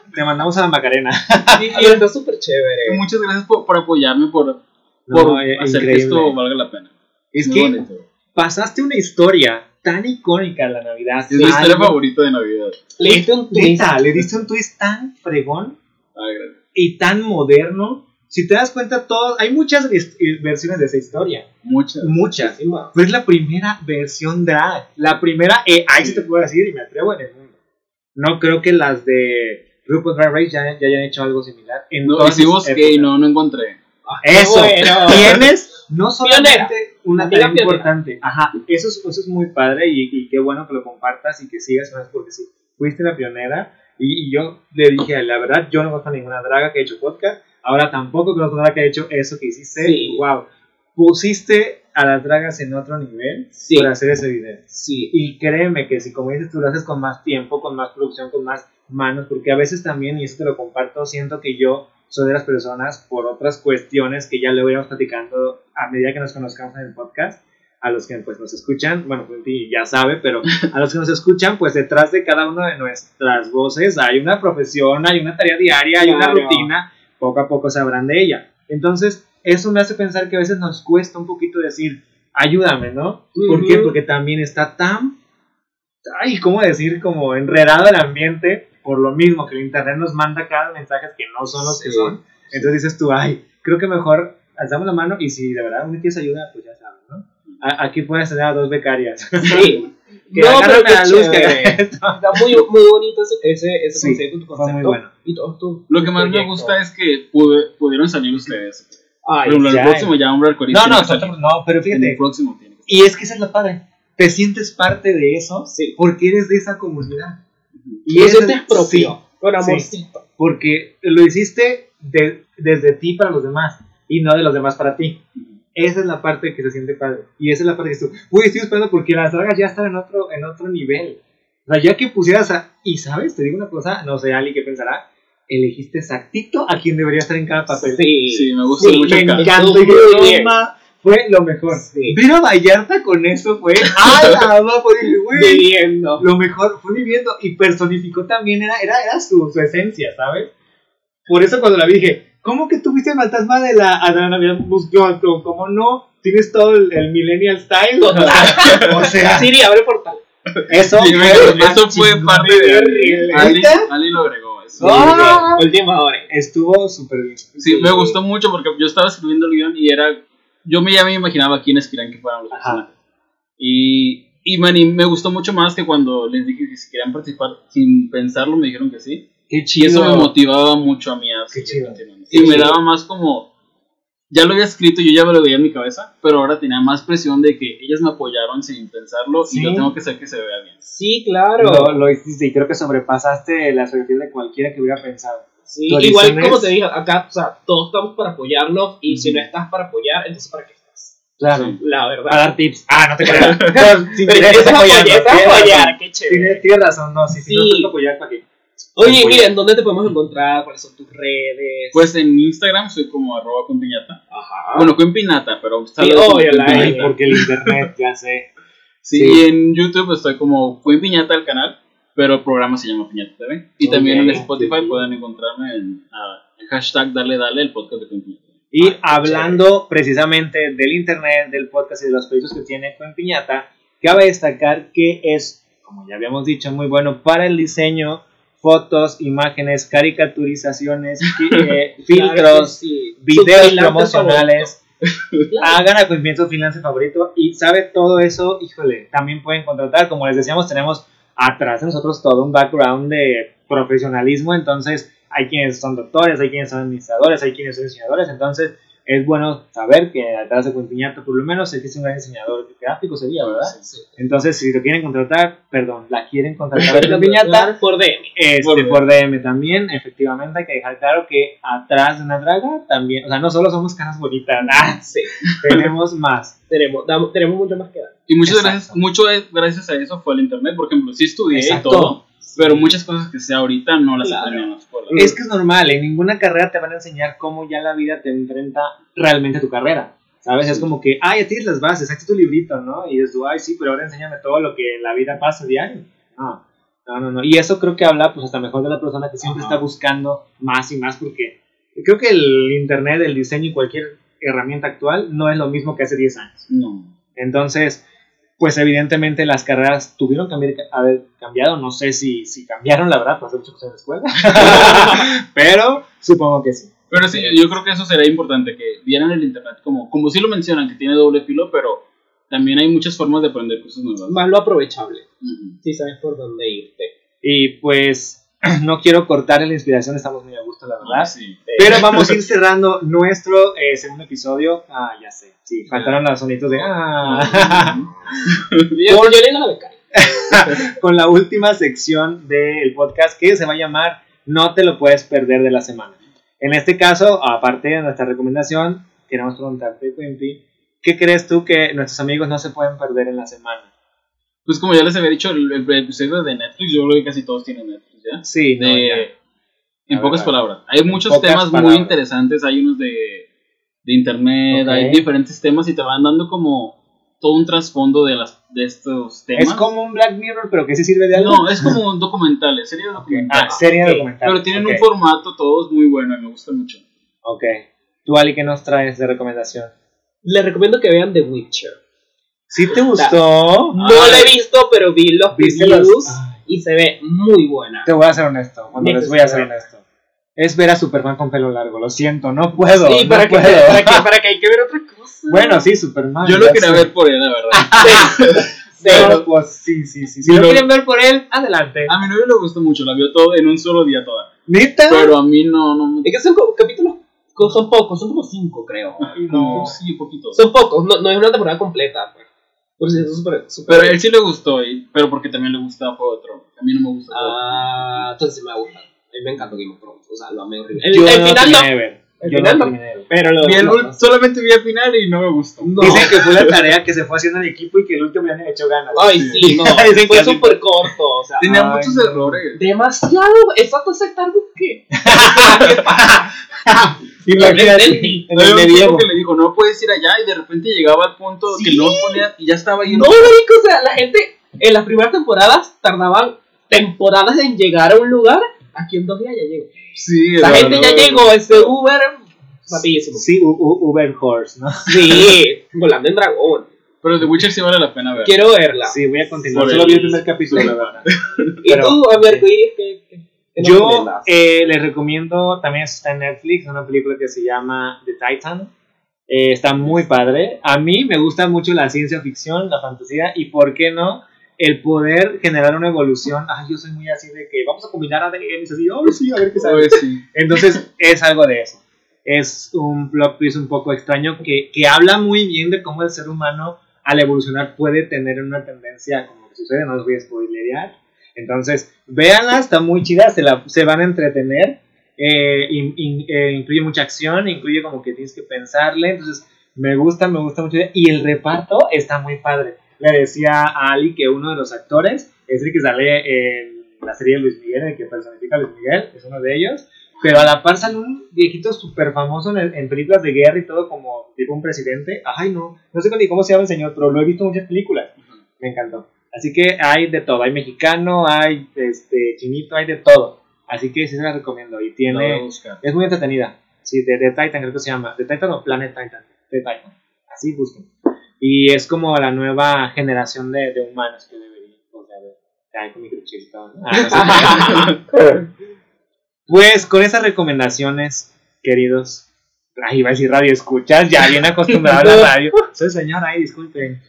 *laughs* Te mandamos a la Macarena. *laughs* Y, y está súper chévere. Muchas gracias por, por apoyarme, por, No, por eh, hacer que esto valga la pena. Es Muy que bonito. pasaste una historia tan icónica en la Navidad. Es mi historia favorita de Navidad. Le diste un twist. Le diste un twist tan fregón Ay, y tan moderno. Si te das cuenta, todos, hay muchas eh, versiones de esa historia. Muchas. Muchas. Muchísimo. Pero es la primera versión drag. La primera, eh, ahí sí te puedo decir y me atrevo en el mundo. No creo que las de RuPaul's Drag Race ya, ya hayan hecho algo similar. En No, y si busqué y no, no encontré. Ah, Eso, bueno. tienes no solamente una tarea importante, ajá, eso es, eso es muy padre y, y qué bueno que lo compartas y que sigas, ¿no? porque sí, fuiste la pionera y, y yo le dije, la verdad, yo no conozco ninguna draga que ha hecho podcast, ahora tampoco conozco nada que ha hecho eso que hiciste, Sí. wow, pusiste a las dragas en otro nivel Sí. por hacer ese video. Sí. Y créeme que si como dices tú lo haces con más tiempo, con más producción, con más manos, porque a veces también, y esto te lo comparto, siento que yo soy de las personas por otras cuestiones que ya le iremos platicando a medida que nos conozcamos en el podcast, a los que pues nos escuchan, bueno, pues sí, ya sabe, pero a los que nos escuchan, pues detrás de cada una de nuestras voces hay una profesión, hay una tarea diaria, hay una rutina, poco a poco sabrán de ella. Entonces, eso me hace pensar que a veces nos cuesta un poquito decir, ayúdame, ¿no? ¿Por qué? Ujú. Porque también está tan, ay, ¿cómo decir? Como enredado el ambiente por lo mismo que el internet nos manda cada mensajes que no son los que Sí. son. Entonces dices tú, ay, creo que mejor alzamos la mano y si de verdad uno quieres ayuda, pues ya sabes, ¿no? A- aquí puedes tener a dos becarias. Sí. *laughs* Que No, pero qué la luz que. *laughs* Está muy, muy bonito ese, ese, ese Sí, concepto, tu concepto. muy bueno. Y todo tu Lo que más me proyecto. gusta es que pude- pudieron salir ustedes. Ay, ejemplo, el próximo ya Hombre No, no, que nosotros no, pero fíjate, el próximo tiene que y es que esa es la padre. Te sientes parte de eso Sí. porque eres de esa comunidad. Y lo ese- sientes propio, sí, con sí. porque lo hiciste de- desde ti para los demás y no de los demás para ti. Esa es la parte que se siente padre. Y esa es la parte que tú, uy, estoy esperando porque las dragas ya están en otro, en otro nivel. O sea, ya que pusieras a... Y sabes, te digo una cosa, no sé, Ali, ¿qué pensará? Elegiste exactito a quien debería estar en cada papel. Sí. Sí, me gusta Sí, mucho me encanta. Estuvo Y muy que, bien. "Toma, fue lo mejor. Sí. Ver a Vallarta con eso fue. ¡Ah, la mamá! Fue dije, güey. Viviendo. Lo mejor fue viviendo y personificó también, era, era, era su, su esencia, ¿sabes? Por eso cuando la vi dije, ¿cómo que tuviste el fantasma de la, Navidad Musgón? ¿Cómo no? Tienes todo el, el millennial style. *laughs* o sea, *laughs* Siri, abre portal. eso Sí, fue, eso fue parte de. Ali. Ali lo agregó. Eso. Ah. Última hora. Estuvo súper bien. Sí, me gustó mucho porque yo estaba escribiendo el guion y era. Yo me, ya me imaginaba quiénes querían que fueran los Ajá. personajes. Y, y man, y me gustó mucho más que cuando les dije que si querían participar sin pensarlo, me dijeron que sí. Qué Y chido. eso me motivaba mucho a mí a Qué chido. Qué Y me chido. daba más como. Ya lo había escrito, yo ya me lo veía en mi cabeza, pero ahora tenía más presión de que ellas me apoyaron sin pensarlo Sí. y lo tengo que hacer que se vea bien. Sí, claro. Lo, lo hiciste y creo que sobrepasaste la expectativa de cualquiera que hubiera pensado. Sí, igual como te dije, acá, o sea, todos estamos para apoyarnos y si no estás para apoyar, entonces ¿para qué estás? Claro. Sí. La verdad. Para dar tips. Ah, no te creas. No, querer, eso es apoyar, es apoyar, razón. qué chévere. Tienes, tienes razón, no, si, si Sí. no estás apoyar, ¿para qué? Oye, miren, ¿dónde te podemos encontrar? ¿Cuáles son tus redes? Pues en Instagram soy como arroba con piñata. Ajá. Bueno, con pinata, pero Sí, como obvio, la porque el internet, ya sé. Sí, Sí. y en YouTube estoy como Fue Piñata el canal, pero el programa se llama Piñata TV. Y también en. Spotify pueden encontrarme en ah, el hashtag Dale Dale, el podcast de Piñata. Y Ah, hablando precisamente del internet, del podcast y de los proyectos que tiene con Piñata, cabe destacar que es, como ya habíamos dicho, muy bueno para el diseño, fotos, imágenes, caricaturizaciones, eh, *laughs* Claro filtros, sí. Videos promocionales. *laughs* Hagan a su freelance favorito y sabe todo eso, híjole, también pueden contratar, como les decíamos, tenemos atrás de nosotros todo un background de profesionalismo, entonces hay quienes son doctores, hay quienes son administradores, hay quienes son diseñadores, entonces es bueno saber que atrás de Cuempiñata por lo menos existe un gran diseñador gráfico sería, ¿verdad? Sí. Entonces si lo quieren contratar, perdón, la quieren contratar *laughs* a Contratar por DM. este, Por por DM también, efectivamente hay que dejar claro que atrás de una draga también, o sea, no solo somos caras bonitas, *laughs* ah, Sí. tenemos más. Tenemos, damos- tenemos mucho más que dar. Y muchas Exacto. gracias, mucho es- gracias a eso fue el internet. Por ejemplo, sí estudié Exacto. y todo, pero muchas cosas que sé ahorita no las Claro. aprendí en la escuela. Es que es normal, en ninguna carrera te van a enseñar cómo ya la vida te enfrenta realmente a tu carrera. ¿Sabes? Es como que, ah, ya tienes las bases, aquí tu librito, ¿no? Y dices tú, ay, sí, pero ahora enséñame todo lo que en la vida pasa diario. No, no, no, no. Y eso creo que habla, pues, hasta mejor de la persona que siempre Ajá. está buscando más y más, porque creo que el internet, el diseño y cualquier herramienta actual no es lo mismo que hace 10 años. No. Entonces, pues evidentemente las carreras tuvieron que haber, cambiado. No sé si, si cambiaron, la verdad, pues hace mucho que estoy en la escuela. *laughs* Pero supongo que sí. Pero sí, yo creo que eso sería importante, que vieran el internet como, como sí lo mencionan, que tiene doble filo, pero también hay muchas formas de aprender cosas nuevas. Más lo aprovechable. Ujú. Si sabes por dónde irte. Y pues *clears throat* no quiero cortar la inspiración, estamos muy a gusto, la verdad. Sí. Pero vamos a ir cerrando nuestro eh, segundo episodio. Ah, ya sé. Sí, faltaron los sonitos de... Ah. *laughs* *laughs* Con la última sección del podcast que se va a llamar No te lo puedes perder de la semana. En este caso, aparte de nuestra recomendación, queremos preguntarte, Quimpi, ¿qué crees tú que nuestros amigos no se pueden perder en la semana? Pues como ya les había dicho, el, el episodio de Netflix, yo creo que casi todos tienen Netflix, ¿ya? Sí, no, De- ya. en A pocas ver, palabras. Hay muchos temas palabras. muy interesantes, hay unos de, de internet, hay diferentes temas y te van dando como todo un trasfondo de, las, de estos temas. Es como un Black Mirror, pero que sí sirve de algo. No, es como *laughs* un documental, es serie documental. Ah, serie documental. pero tienen un formato todos muy bueno y me gusta mucho. Ok. ¿Tú, Ali, qué nos traes de recomendación? Les recomiendo que vean The Witcher. ¿Sí te gustó? No Ay, la he visto, pero vi los ¿Viste reviews los- y se ve muy buena. Te voy a ser honesto, cuando les voy a ser honesto. Es ver a Superman con pelo largo, lo siento, no puedo. Sí, no para, que, puedo. para, que, para que hay que ver otra cosa. Bueno, sí, Superman. Yo lo quería sé. ver por él, la verdad. *laughs* Pero, Pero, pues sí, sí, sí. Si lo quieren ver por él, adelante. A mi novio le gustó mucho, la vio todo en un solo día toda. ¿Neta? Pero a mí no, no me es que son como capítulos, son pocos, son como cinco, creo. no, sí, poquito. Son pocos, no, no es una temporada completa. Pues. Por si eso es súper. súper- Pero a él sí le gustó, y- pero porque también le gustaba Juego de Tronos. A mí no me gusta. Juego de Tronos. Ah, entonces sí me gusta. A mí me encanta Game of Thrones. O sea, lo amé horrible. El, Yo el no final no. El Yo final no no. terminé. Pero lo. Vi el lo- solamente vi el final y no me gustó. no. Dicen *laughs* que fue la tarea que se fue haciendo en equipo y que el último ya le echó ganas. Ay, sí, *laughs* no. Dicen Fue que- súper corto. O sea, Tenía Ay, muchos no. errores. demasiado. Exacto, aceptar busqué. Imagínate, entendí. en el tipo medievo. que le dijo, no puedes ir allá, y de repente llegaba al punto Sí. que no ponía, y ya estaba ahí. No, marico, o sea, la gente en las primeras temporadas tardaban temporadas en llegar a un lugar. Aquí en dos días ya llegó. Sí, La gente no, ya no. llegó, ese Uber, rapidísimo. Sí, U- U- Uber Horse, ¿no? Sí, volando en dragón. Pero The Witcher sí vale la pena ver. Quiero verla. Sí, voy a continuar. Solo vi el primer capítulo, la verdad. *laughs* ¿Y pero- tú, Américo, ¿y qué, qué, Yo eh, les recomiendo, también está en Netflix, una película que se llama The Titan. Eh, está muy padre. A mí me gusta mucho la ciencia ficción, la fantasía y, ¿por qué no? El poder generar una evolución. Ay, yo soy muy así de que vamos a combinar ADN y así, ay, sí, a ver qué sale. Sí. Entonces, es algo de eso. Es un plot twist un poco extraño que, que habla muy bien de cómo el ser humano, al evolucionar, puede tener una tendencia, como que sucede, no les voy a spoilerear. Entonces, véanla, está muy chida, se, la, se van a entretener. eh, in- in- eh, incluye mucha acción, incluye como que tienes que pensarle. Entonces, me gusta, me gusta mucho. Y el reparto está muy padre. Le decía a Ali que uno de los actores es el que sale en la serie de Luis Miguel, el que personifica a Luis Miguel, es uno de ellos. Pero a la par sale un viejito súper famoso en, en películas de guerra y todo, como tipo un presidente. Ay, no, no sé ni cómo se llama el señor, pero lo he visto en muchas películas. Me encantó. Así que hay de todo, hay mexicano, hay este chinito, hay de todo. Así que sí se la recomiendo. Y tiene, es muy entretenida. Sí, de, de Titan creo que se llama. De Titan o Planet Titan. De Titan. Así busquen. Y es como la nueva generación de, de humanos que deberían sea, ver. Con microchips. Ah, no sé. *laughs* Pues con esas recomendaciones, queridos, ay, iba a decir radio escuchas, ya bien acostumbrado a la *laughs* radio. Soy señor, ay, disculpen.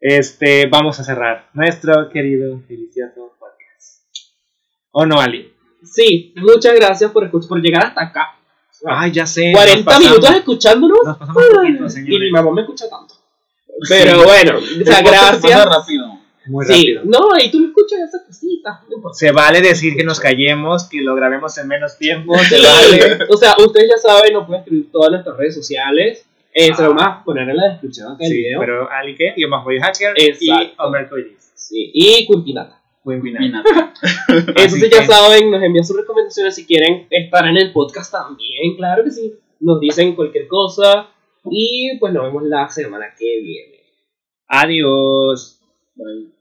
Este, vamos a cerrar nuestro querido, delicioso podcast. ¿O no, Ali? Sí, muchas gracias por, por llegar hasta acá. Ay, ya sé. nos 40 pasamos. minutos escuchándonos. Nos pasamos poquito, Y mi mamá me escucha tanto. Pero bueno, o sea, gracias. rápido. Muy Sí, rápido. no, y tú no escuchas esas cositas. Se vale decir que nos callemos, que lo grabemos en menos tiempo, se Sí, vale. O sea, ustedes ya saben, nos pueden escribir todas nuestras redes sociales. Eh, se lo vamos a poner en la descripción del Sí, video. pero Ali que, yo más voy hacker Exacto. y Coilis. Sí, y final. Minata. Entonces que- ya saben, nos envían sus recomendaciones si quieren estar en el podcast también, claro que sí. Nos dicen cualquier cosa y pues nos vemos la semana que viene. Adiós. Bye.